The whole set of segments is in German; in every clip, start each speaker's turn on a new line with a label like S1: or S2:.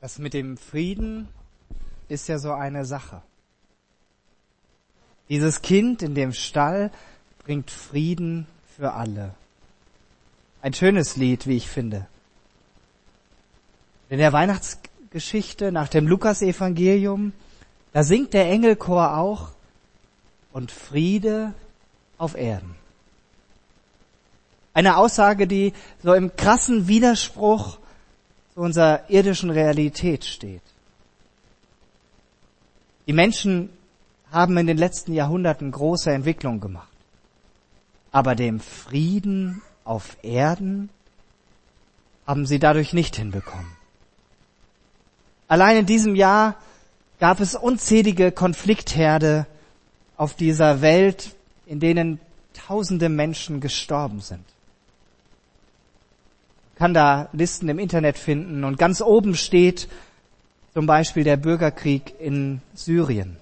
S1: Das mit dem Frieden ist ja so eine Sache. Dieses Kind in dem Stall bringt Frieden für alle. Ein schönes Lied, wie ich finde. In der Weihnachtsgeschichte nach dem Lukasevangelium, da singt der Engelchor auch und Friede auf Erden. Eine Aussage, die so im krassen Widerspruch unserer irdischen Realität steht. Die Menschen haben in den letzten Jahrhunderten große Entwicklungen gemacht. Aber dem Frieden auf Erden haben sie dadurch nicht hinbekommen. Allein in diesem Jahr gab es unzählige Konfliktherde auf dieser Welt, in denen tausende Menschen gestorben sind kann da Listen im Internet finden und ganz oben steht zum Beispiel der Bürgerkrieg in Syrien,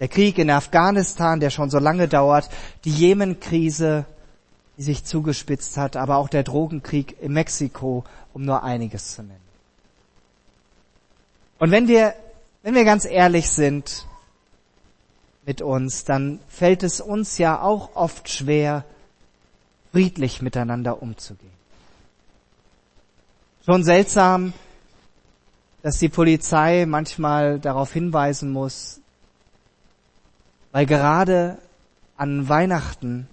S1: der Krieg in Afghanistan, der schon so lange dauert, die Jemenkrise, die sich zugespitzt hat, aber auch der Drogenkrieg in Mexiko, um nur einiges zu nennen. Und wenn wir, wenn wir ganz ehrlich sind mit uns, dann fällt es uns ja auch oft schwer, friedlich miteinander umzugehen. Schon seltsam, dass die Polizei manchmal darauf hinweisen muss, weil gerade an Weihnachten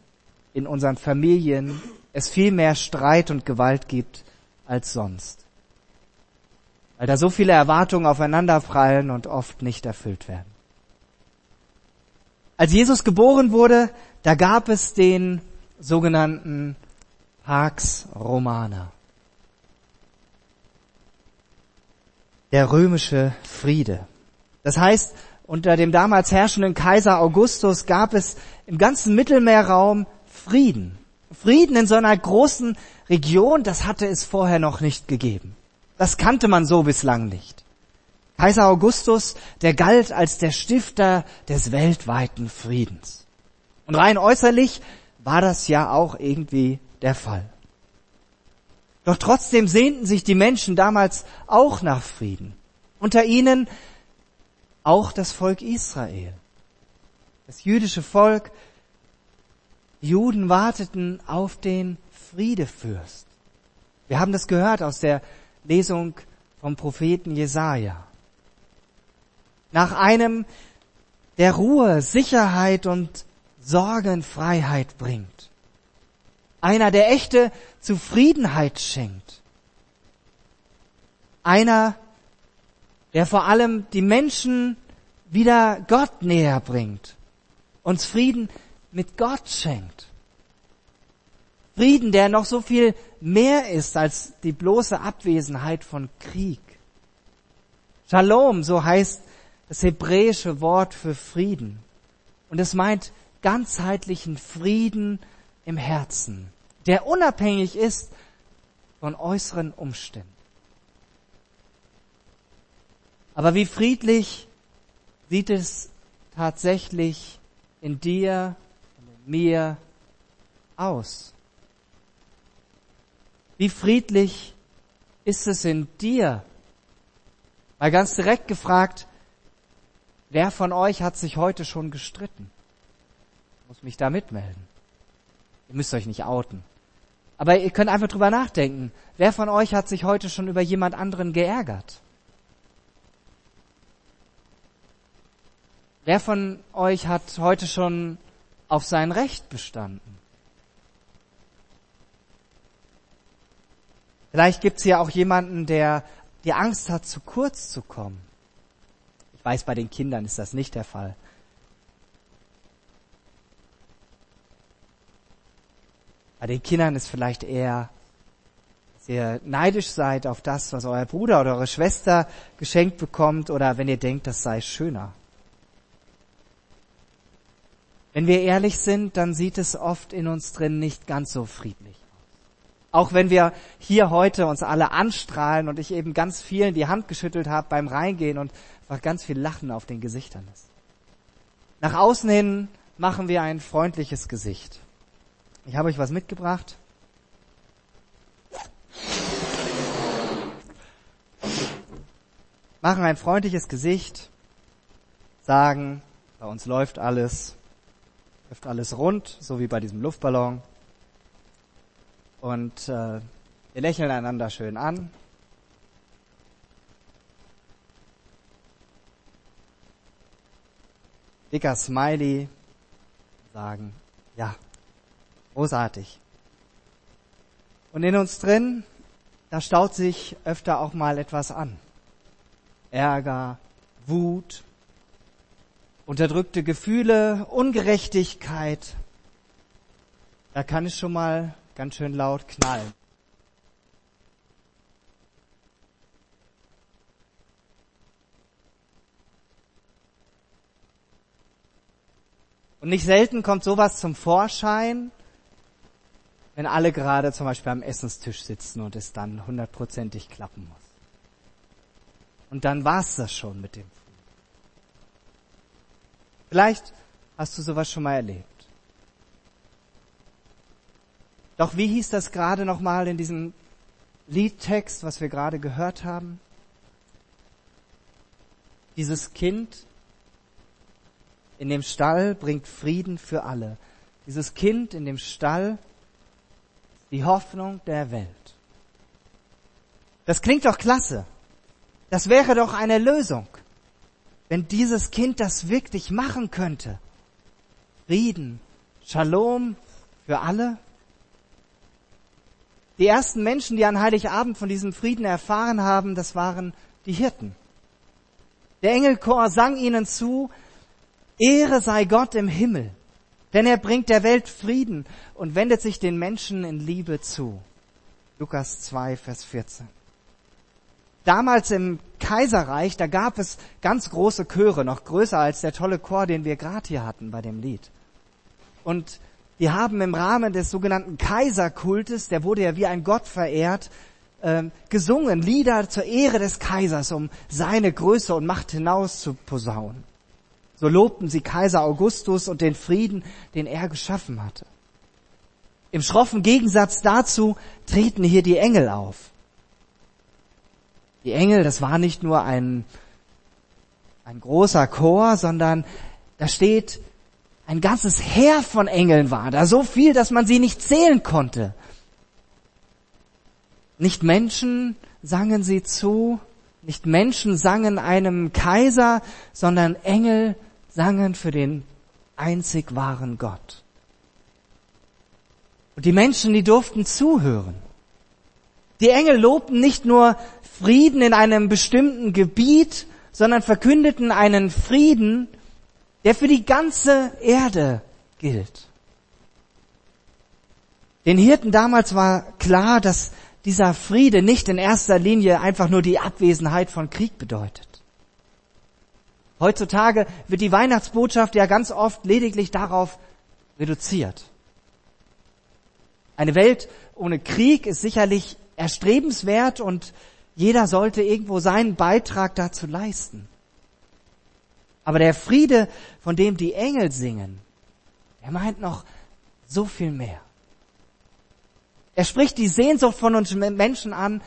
S1: in unseren Familien es viel mehr Streit und Gewalt gibt als sonst. Weil da so viele Erwartungen aufeinanderprallen und oft nicht erfüllt werden. Als Jesus geboren wurde, da gab es den sogenannten Pax Romana. Der römische Friede. Das heißt, unter dem damals herrschenden Kaiser Augustus gab es im ganzen Mittelmeerraum Frieden. Frieden in so einer großen Region, das hatte es vorher noch nicht gegeben. Das kannte man so bislang nicht. Kaiser Augustus, der galt als der Stifter des weltweiten Friedens. Und rein äußerlich war das ja auch irgendwie der Fall. Doch trotzdem sehnten sich die Menschen damals auch nach Frieden. Unter ihnen auch das Volk Israel. Das jüdische Volk. Die Juden warteten auf den Friedefürst. Wir haben das gehört aus der Lesung vom Propheten Jesaja. Nach einem, der Ruhe, Sicherheit und Sorgenfreiheit bringt. Einer, der echte Zufriedenheit schenkt. Einer, der vor allem die Menschen wieder Gott näher bringt, uns Frieden mit Gott schenkt. Frieden, der noch so viel mehr ist als die bloße Abwesenheit von Krieg. Shalom, so heißt das hebräische Wort für Frieden. Und es meint ganzheitlichen Frieden im Herzen der unabhängig ist von äußeren Umständen. Aber wie friedlich sieht es tatsächlich in dir und in mir aus? Wie friedlich ist es in dir? Mal ganz direkt gefragt, wer von euch hat sich heute schon gestritten? Ich muss mich da mitmelden. Ihr müsst euch nicht outen. Aber ihr könnt einfach drüber nachdenken. Wer von euch hat sich heute schon über jemand anderen geärgert? Wer von euch hat heute schon auf sein Recht bestanden? Vielleicht gibt es ja auch jemanden, der die Angst hat, zu kurz zu kommen. Ich weiß, bei den Kindern ist das nicht der Fall. Bei den Kindern ist vielleicht eher, dass ihr neidisch seid auf das, was euer Bruder oder eure Schwester geschenkt bekommt oder wenn ihr denkt, das sei schöner. Wenn wir ehrlich sind, dann sieht es oft in uns drin nicht ganz so friedlich aus. Auch wenn wir hier heute uns alle anstrahlen und ich eben ganz vielen die Hand geschüttelt habe beim Reingehen und einfach ganz viel Lachen auf den Gesichtern ist. Nach außen hin machen wir ein freundliches Gesicht. Ich habe euch was mitgebracht. machen ein freundliches Gesicht, sagen, bei uns läuft alles, läuft alles rund, so wie bei diesem Luftballon. Und äh, wir lächeln einander schön an. Dicker Smiley, sagen, ja, großartig. Und in uns drin, da staut sich öfter auch mal etwas an. Ärger, Wut, unterdrückte Gefühle, Ungerechtigkeit. Da kann es schon mal ganz schön laut knallen. Und nicht selten kommt sowas zum Vorschein, wenn alle gerade zum Beispiel am Essenstisch sitzen und es dann hundertprozentig klappen muss. Und dann war's das schon mit dem. Vielleicht hast du sowas schon mal erlebt. Doch wie hieß das gerade nochmal in diesem Liedtext, was wir gerade gehört haben? Dieses Kind in dem Stall bringt Frieden für alle. Dieses Kind in dem Stall die Hoffnung der Welt. Das klingt doch klasse. Das wäre doch eine Lösung, wenn dieses Kind das wirklich machen könnte. Frieden, Shalom für alle. Die ersten Menschen, die an Heiligabend von diesem Frieden erfahren haben, das waren die Hirten. Der Engelchor sang ihnen zu, Ehre sei Gott im Himmel, denn er bringt der Welt Frieden und wendet sich den Menschen in Liebe zu. Lukas 2, Vers 14. Damals im Kaiserreich, da gab es ganz große Chöre, noch größer als der tolle Chor, den wir gerade hier hatten bei dem Lied. Und die haben im Rahmen des sogenannten Kaiserkultes, der wurde ja wie ein Gott verehrt, äh, gesungen, Lieder zur Ehre des Kaisers, um seine Größe und Macht hinaus zu posaunen. So lobten sie Kaiser Augustus und den Frieden, den er geschaffen hatte. Im schroffen Gegensatz dazu treten hier die Engel auf. Die Engel, das war nicht nur ein, ein großer Chor, sondern da steht, ein ganzes Heer von Engeln war da, so viel, dass man sie nicht zählen konnte. Nicht Menschen sangen sie zu, nicht Menschen sangen einem Kaiser, sondern Engel sangen für den einzig wahren Gott. Und die Menschen, die durften zuhören. Die Engel lobten nicht nur Frieden in einem bestimmten Gebiet, sondern verkündeten einen Frieden, der für die ganze Erde gilt. Den Hirten damals war klar, dass dieser Friede nicht in erster Linie einfach nur die Abwesenheit von Krieg bedeutet. Heutzutage wird die Weihnachtsbotschaft ja ganz oft lediglich darauf reduziert. Eine Welt ohne Krieg ist sicherlich erstrebenswert und jeder sollte irgendwo seinen Beitrag dazu leisten. Aber der Friede, von dem die Engel singen, er meint noch so viel mehr. Er spricht die Sehnsucht von uns Menschen an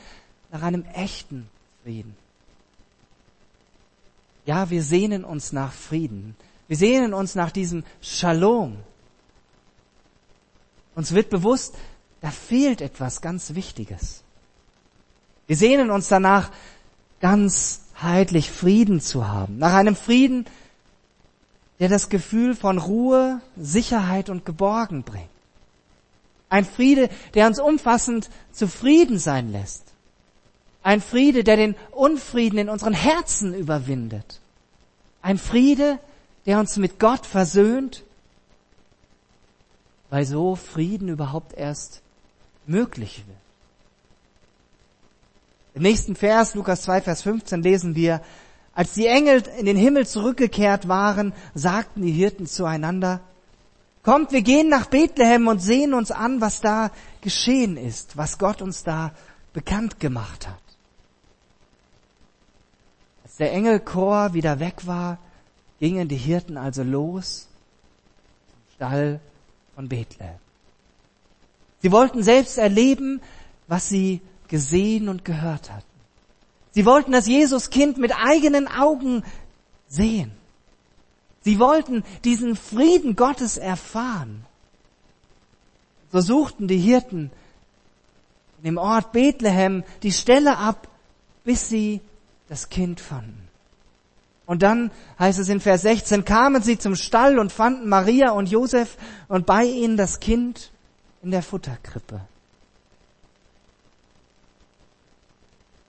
S1: nach einem echten Frieden. Ja, wir sehnen uns nach Frieden. Wir sehnen uns nach diesem Shalom. Uns wird bewusst, da fehlt etwas ganz Wichtiges. Wir sehnen uns danach, ganz heidlich Frieden zu haben. Nach einem Frieden, der das Gefühl von Ruhe, Sicherheit und Geborgen bringt. Ein Friede, der uns umfassend zufrieden sein lässt. Ein Friede, der den Unfrieden in unseren Herzen überwindet. Ein Friede, der uns mit Gott versöhnt, weil so Frieden überhaupt erst möglich wird. Im nächsten Vers, Lukas 2, Vers 15, lesen wir, als die Engel in den Himmel zurückgekehrt waren, sagten die Hirten zueinander, Kommt, wir gehen nach Bethlehem und sehen uns an, was da geschehen ist, was Gott uns da bekannt gemacht hat. Der Engelchor wieder weg war, gingen die Hirten also los zum Stall von Bethlehem. Sie wollten selbst erleben, was sie gesehen und gehört hatten. Sie wollten das Jesuskind mit eigenen Augen sehen. Sie wollten diesen Frieden Gottes erfahren. So suchten die Hirten in dem Ort Bethlehem die Stelle ab, bis sie das Kind fanden. Und dann heißt es in Vers 16, kamen sie zum Stall und fanden Maria und Josef und bei ihnen das Kind in der Futterkrippe.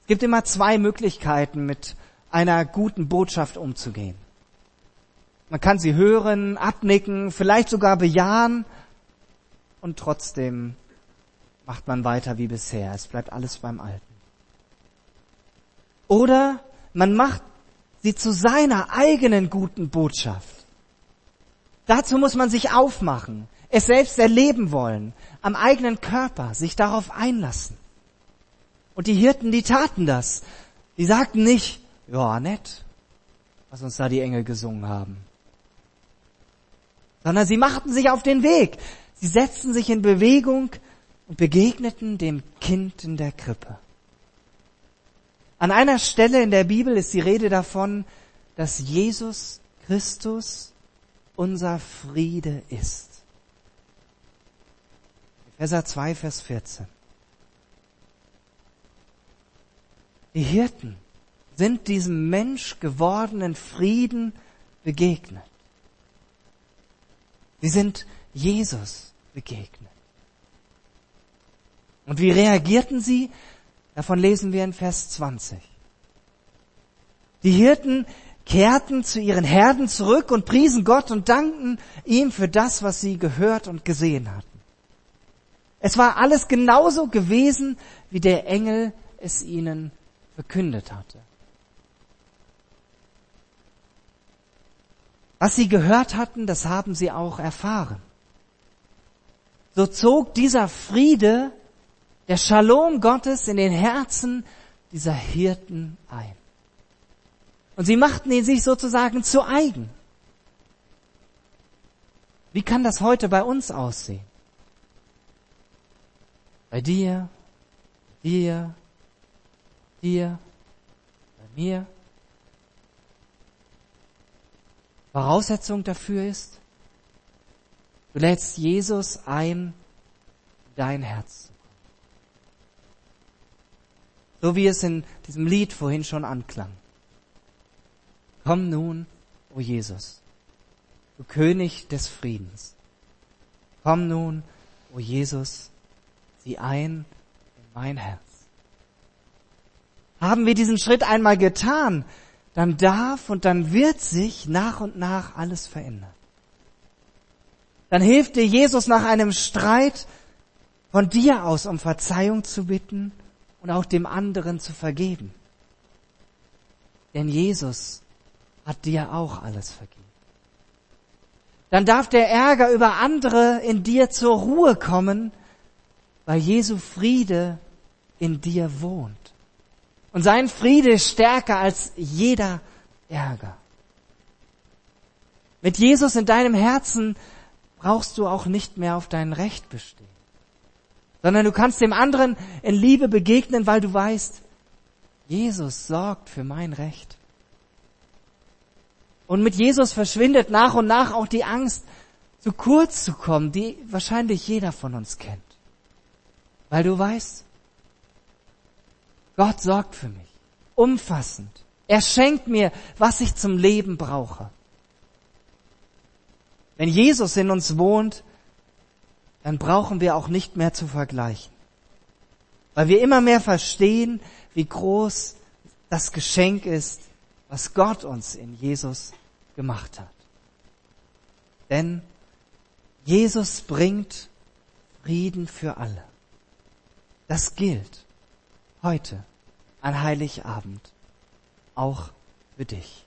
S1: Es gibt immer zwei Möglichkeiten, mit einer guten Botschaft umzugehen. Man kann sie hören, abnicken, vielleicht sogar bejahen und trotzdem macht man weiter wie bisher. Es bleibt alles beim Alten. Oder man macht sie zu seiner eigenen guten Botschaft. Dazu muss man sich aufmachen, es selbst erleben wollen, am eigenen Körper sich darauf einlassen. Und die Hirten, die taten das. Die sagten nicht, ja, nett, was uns da die Engel gesungen haben. Sondern sie machten sich auf den Weg. Sie setzten sich in Bewegung und begegneten dem Kind in der Krippe. An einer Stelle in der Bibel ist die Rede davon, dass Jesus Christus unser Friede ist. Epheser 2, Vers 14. Die Hirten sind diesem Mensch gewordenen Frieden begegnet. Sie sind Jesus begegnet. Und wie reagierten sie? Davon lesen wir in Vers 20. Die Hirten kehrten zu ihren Herden zurück und priesen Gott und dankten ihm für das, was sie gehört und gesehen hatten. Es war alles genauso gewesen, wie der Engel es ihnen verkündet hatte. Was sie gehört hatten, das haben sie auch erfahren. So zog dieser Friede, der Shalom Gottes in den Herzen dieser Hirten ein. Und sie machten ihn sich sozusagen zu eigen. Wie kann das heute bei uns aussehen? Bei dir, dir, dir, bei mir. Voraussetzung dafür ist, du lädst Jesus ein, dein Herz. So wie es in diesem Lied vorhin schon anklang. Komm nun, o oh Jesus, du König des Friedens. Komm nun, o oh Jesus, sieh ein in mein Herz. Haben wir diesen Schritt einmal getan, dann darf und dann wird sich nach und nach alles verändern. Dann hilft dir Jesus nach einem Streit von dir aus, um Verzeihung zu bitten und auch dem anderen zu vergeben. Denn Jesus hat dir auch alles vergeben. Dann darf der Ärger über andere in dir zur Ruhe kommen, weil Jesu Friede in dir wohnt. Und sein Friede ist stärker als jeder Ärger. Mit Jesus in deinem Herzen brauchst du auch nicht mehr auf dein Recht bestehen, sondern du kannst dem anderen in Liebe begegnen, weil du weißt, Jesus sorgt für mein Recht. Und mit Jesus verschwindet nach und nach auch die Angst, zu kurz zu kommen, die wahrscheinlich jeder von uns kennt. Weil du weißt, Gott sorgt für mich. Umfassend. Er schenkt mir, was ich zum Leben brauche. Wenn Jesus in uns wohnt, dann brauchen wir auch nicht mehr zu vergleichen. Weil wir immer mehr verstehen, wie groß das Geschenk ist, was Gott uns in Jesus gemacht hat. Denn Jesus bringt Frieden für alle. Das gilt heute an Heiligabend auch für dich.